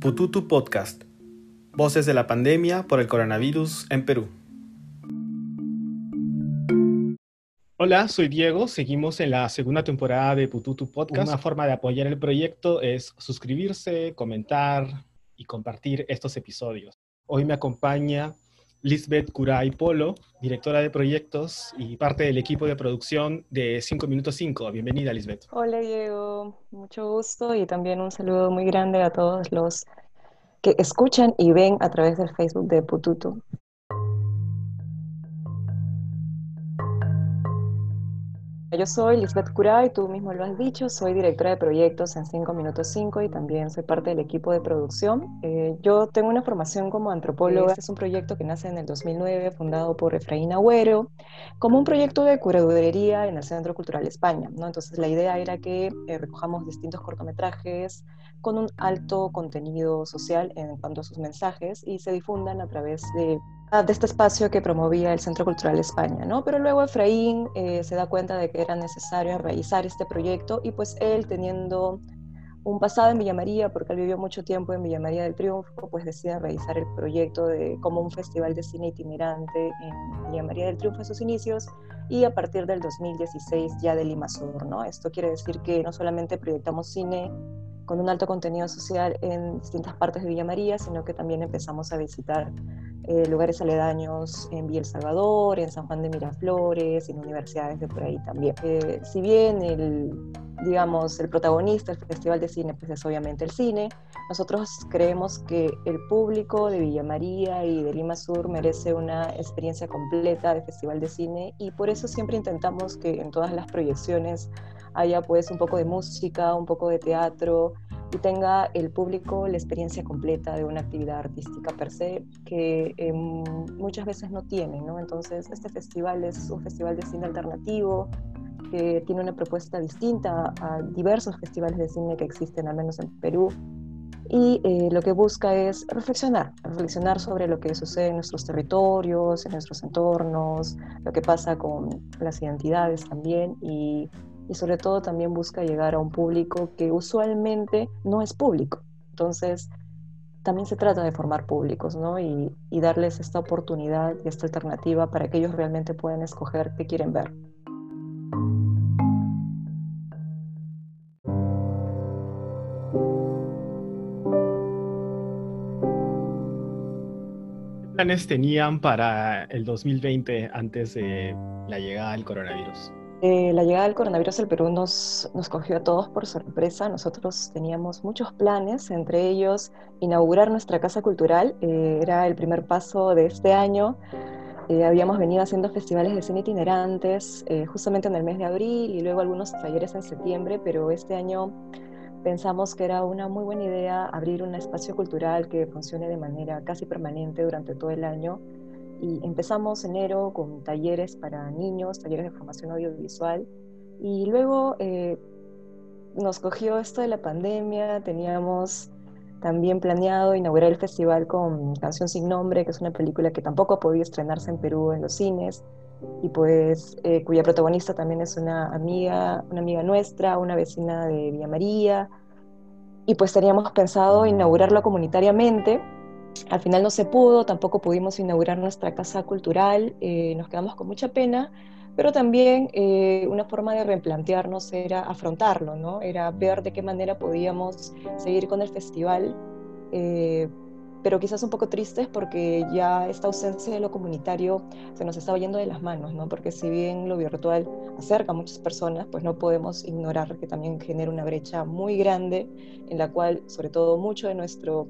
Pututu Podcast. Voces de la pandemia por el coronavirus en Perú. Hola, soy Diego. Seguimos en la segunda temporada de Pututu Podcast. Una forma de apoyar el proyecto es suscribirse, comentar y compartir estos episodios. Hoy me acompaña Lisbeth Curay Polo, directora de proyectos y parte del equipo de producción de 5 Minutos 5. Bienvenida, Lisbeth. Hola, Diego. Mucho gusto y también un saludo muy grande a todos los que escuchan y ven a través del Facebook de Pututu. Yo soy Lisbeth Curay, tú mismo lo has dicho, soy directora de proyectos en 5 Minutos 5 y también soy parte del equipo de producción. Eh, yo tengo una formación como antropóloga. Este es un proyecto que nace en el 2009, fundado por Efraín Agüero, como un proyecto de curaduría en el Centro Cultural España. ¿no? Entonces la idea era que eh, recojamos distintos cortometrajes con un alto contenido social en cuanto a sus mensajes y se difundan a través de Ah, de este espacio que promovía el Centro Cultural España, ¿no? Pero luego Efraín eh, se da cuenta de que era necesario realizar este proyecto y pues él teniendo un pasado en Villa María, porque él vivió mucho tiempo en Villa María del Triunfo, pues decide realizar el proyecto de, como un festival de cine itinerante en Villa María del Triunfo en sus inicios y a partir del 2016 ya de Lima Sur, ¿no? Esto quiere decir que no solamente proyectamos cine con un alto contenido social en distintas partes de Villa María, sino que también empezamos a visitar eh, lugares aledaños en Villa El Salvador, en San Juan de Miraflores, en universidades de por ahí también. Eh, si bien el, digamos, el protagonista del Festival de Cine pues es obviamente el cine, nosotros creemos que el público de Villa María y de Lima Sur merece una experiencia completa de Festival de Cine y por eso siempre intentamos que en todas las proyecciones haya pues un poco de música, un poco de teatro, y tenga el público la experiencia completa de una actividad artística per se que em, muchas veces no tiene, ¿no? Entonces, este festival es un festival de cine alternativo que tiene una propuesta distinta a diversos festivales de cine que existen, al menos en Perú, y eh, lo que busca es reflexionar, reflexionar sobre lo que sucede en nuestros territorios, en nuestros entornos, lo que pasa con las identidades también y y sobre todo también busca llegar a un público que usualmente no es público. Entonces, también se trata de formar públicos, ¿no? Y, darles esta oportunidad y esta alternativa para que ellos realmente puedan escoger qué quieren ver. ¿Qué planes tenían para el 2020 antes de la llegada del coronavirus? Eh, la llegada del coronavirus al Perú nos, nos cogió a todos por sorpresa. Nosotros teníamos muchos planes, entre ellos inaugurar nuestra casa cultural. Eh, era el primer paso de este año. Eh, habíamos venido haciendo festivales de cine itinerantes justamente en el mes de abril y luego algunos talleres en septiembre, pero este año pensamos que era una muy buena idea abrir un espacio cultural que funcione de manera casi permanente durante todo el año y empezamos enero con talleres para niños, talleres de formación audiovisual. Y luego eh, nos cogió esto de la pandemia, teníamos también planeado inaugurar el festival con Canción sin Nombre, que es una película que tampoco ha podido estrenarse en Perú en los cines y pues eh, cuya protagonista también es una amiga, una amiga nuestra, una vecina de Villa María. Y pues teníamos pensado inaugurarlo comunitariamente al final no se pudo, tampoco pudimos inaugurar nuestra casa cultural, eh, nos quedamos con mucha pena, pero también eh, una forma de replantearnos era afrontarlo, ¿no? Era ver de qué manera podíamos seguir con el festival, eh, pero quizás un poco tristes porque ya esta ausencia de lo comunitario se nos estaba yendo de las manos, ¿no? Porque si bien lo virtual acerca a muchas personas, pues no podemos ignorar que también genera una brecha muy grande en la cual, sobre todo, mucho de nuestro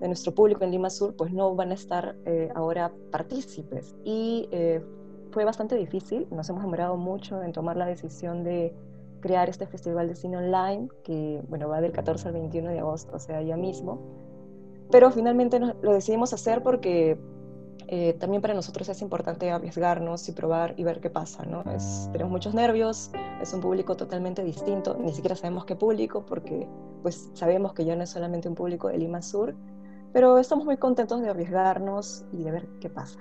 de nuestro público en Lima Sur, pues no van a estar eh, ahora partícipes. Y eh, fue bastante difícil, nos hemos demorado mucho en tomar la decisión de crear este festival de cine online, que bueno, va del 14 al 21 de agosto, o sea, ya mismo. Pero finalmente lo decidimos hacer porque eh, también para nosotros es importante arriesgarnos y probar y ver qué pasa, ¿no? Es, tenemos muchos nervios, es un público totalmente distinto, ni siquiera sabemos qué público, porque pues sabemos que ya no es solamente un público de Lima Sur, pero estamos muy contentos de arriesgarnos y de ver qué pasa.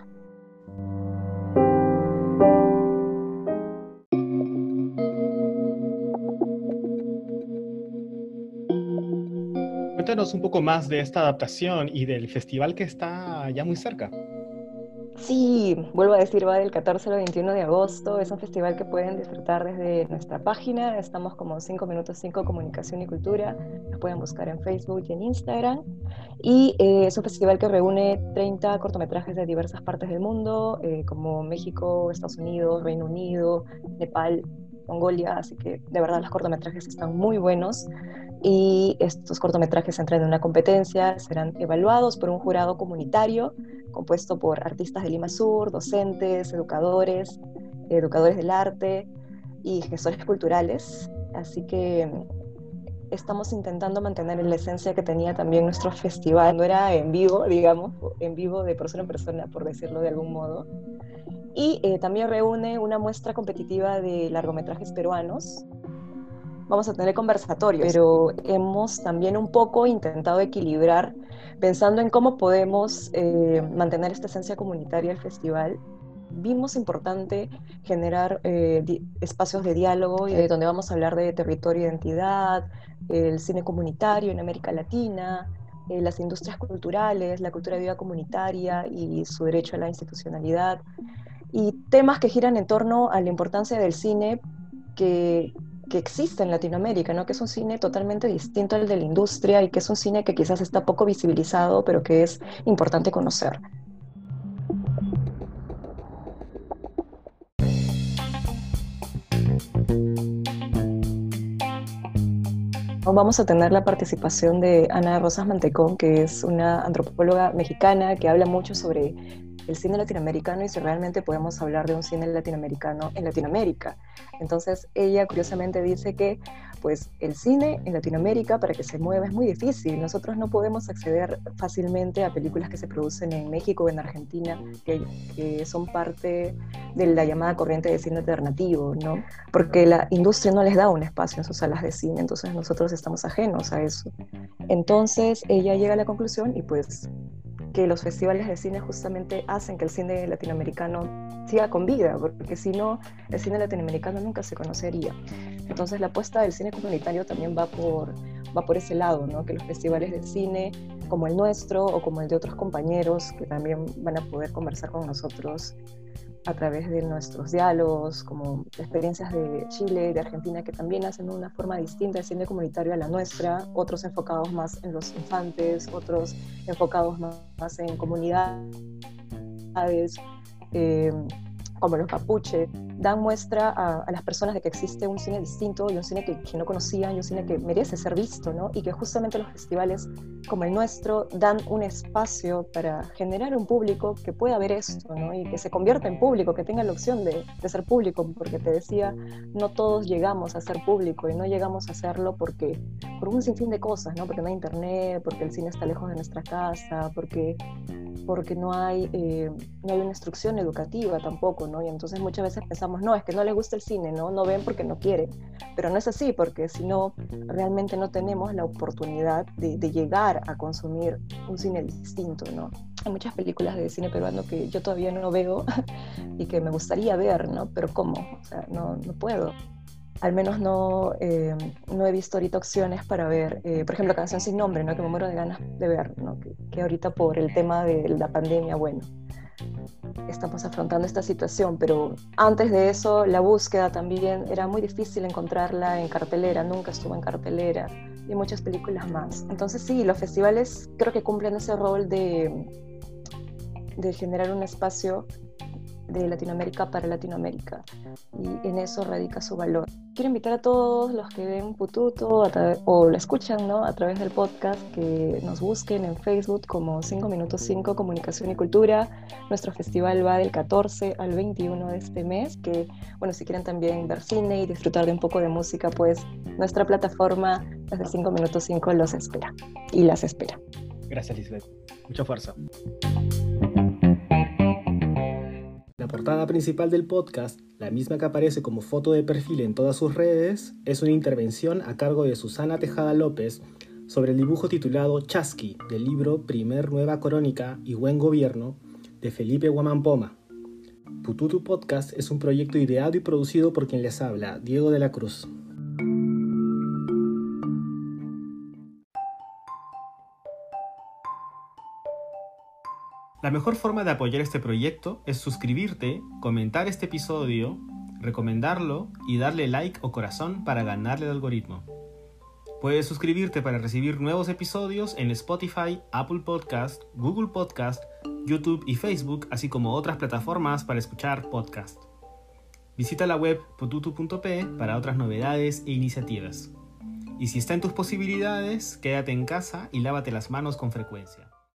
cuéntanos un poco más de esta adaptación y del festival que está ya muy cerca. Sí, vuelvo a decir, va del 14 al 21 de agosto. Es un festival que pueden disfrutar desde nuestra página. Estamos como 5 minutos 5 comunicación y cultura. Nos pueden buscar en Facebook y en Instagram. Y eh, es un festival que reúne 30 cortometrajes de diversas partes del mundo, eh, como México, Estados Unidos, Reino Unido, Nepal, Mongolia. Así que de verdad los cortometrajes están muy buenos y estos cortometrajes entran en una competencia, serán evaluados por un jurado comunitario compuesto por artistas de Lima Sur, docentes, educadores, educadores del arte y gestores culturales. Así que estamos intentando mantener la esencia que tenía también nuestro festival, no era en vivo, digamos, en vivo de persona en persona, por decirlo de algún modo. Y eh, también reúne una muestra competitiva de largometrajes peruanos vamos a tener conversatorios, pero hemos también un poco intentado equilibrar pensando en cómo podemos eh, mantener esta esencia comunitaria del festival. Vimos importante generar eh, espacios de diálogo eh, donde vamos a hablar de territorio e identidad, el cine comunitario en América Latina, las industrias culturales, la cultura viva comunitaria y su derecho a la institucionalidad, y temas que giran en torno a la importancia del cine que, que existe en Latinoamérica, ¿no? que es un cine totalmente distinto al de la industria y que es un cine que quizás está poco visibilizado, pero que es importante conocer. Vamos a tener la participación de Ana Rosas Mantecón, que es una antropóloga mexicana que habla mucho sobre el cine latinoamericano y si realmente podemos hablar de un cine latinoamericano en Latinoamérica. Entonces ella curiosamente dice que pues el cine en Latinoamérica para que se mueva es muy difícil. Nosotros no podemos acceder fácilmente a películas que se producen en México o en Argentina, que, que son parte de la llamada corriente de cine alternativo, ¿no? Porque la industria no les da un espacio en sus salas de cine, entonces nosotros estamos ajenos a eso. Entonces ella llega a la conclusión y pues que los festivales de cine justamente hacen que el cine latinoamericano siga con vida, porque si no, el cine latinoamericano nunca se conocería. Entonces la apuesta del cine comunitario también va por, va por ese lado, ¿no? que los festivales de cine como el nuestro o como el de otros compañeros que también van a poder conversar con nosotros a través de nuestros diálogos, como experiencias de Chile, de Argentina, que también hacen una forma distinta de cine comunitario a la nuestra, otros enfocados más en los infantes, otros enfocados más, en comunidades. Eh, como los Papuche, dan muestra a, las personas de que existe un cine distinto y un cine que, que, no conocían y un cine que merece ser visto, ¿no? Y que justamente los festivales como el nuestro dan un espacio para generar un público que pueda ver esto, ¿no? Y que se convierta en público, que tenga la opción de, de ser público, porque te decía, no todos llegamos a ser público y no llegamos a hacerlo porque, por un sinfín de cosas, ¿no? Porque no hay internet, porque el cine está lejos de nuestra casa, porque porque no hay, eh, no hay una instrucción educativa tampoco, ¿no? Y entonces muchas veces pensamos, no, es que no les gusta el cine, ¿no? No ven porque no quieren. Pero no es así, porque si no, realmente no tenemos la oportunidad de, llegar a consumir un cine distinto, ¿no? Hay muchas películas de cine peruano que yo todavía no veo y que me gustaría ver, ¿no? Pero ¿cómo? O sea, no, no puedo al menos no, eh, no he visto ahorita opciones para ver, eh, por ejemplo, Canción sin nombre, ¿no? que me muero de ganas de ver, ¿no? que, que, ahorita por el tema de la pandemia, bueno, estamos afrontando esta situación, pero antes de eso la búsqueda también era muy difícil encontrarla en cartelera, nunca estuvo en cartelera y muchas películas más. Entonces sí, los festivales creo que cumplen ese rol de, de generar un espacio de Latinoamérica para Latinoamérica y en eso radica su valor. Quiero invitar a todos los que ven Pututo o la escuchan ¿no? a través del podcast que nos busquen en Facebook como 5 minutos 5 Comunicación y Cultura. Nuestro festival va del 14 al 21 de este mes, que bueno, si quieren también ver cine y disfrutar de un poco de música, pues nuestra plataforma desde 5 minutos 5 los espera y las espera. Gracias Lisbeth, mucha fuerza. La portada principal del podcast, la misma que aparece como foto de perfil en todas sus redes, es una intervención a cargo de Susana Tejada López sobre el dibujo titulado Chasqui del libro Primer Nueva Crónica y Buen Gobierno de Felipe Guamampoma. Pututu Podcast es un proyecto ideado y producido por quien les habla, Diego de la Cruz. La mejor forma de apoyar este proyecto es suscribirte, comentar este episodio, recomendarlo y darle like o corazón para ganarle el algoritmo. Puedes suscribirte para recibir nuevos episodios en Spotify, Apple Podcast, Google Podcast, YouTube y Facebook, así como otras plataformas para escuchar podcast. Visita la web potutu.p para otras novedades e iniciativas. Y si está en tus posibilidades, quédate en casa y lávate las manos con frecuencia.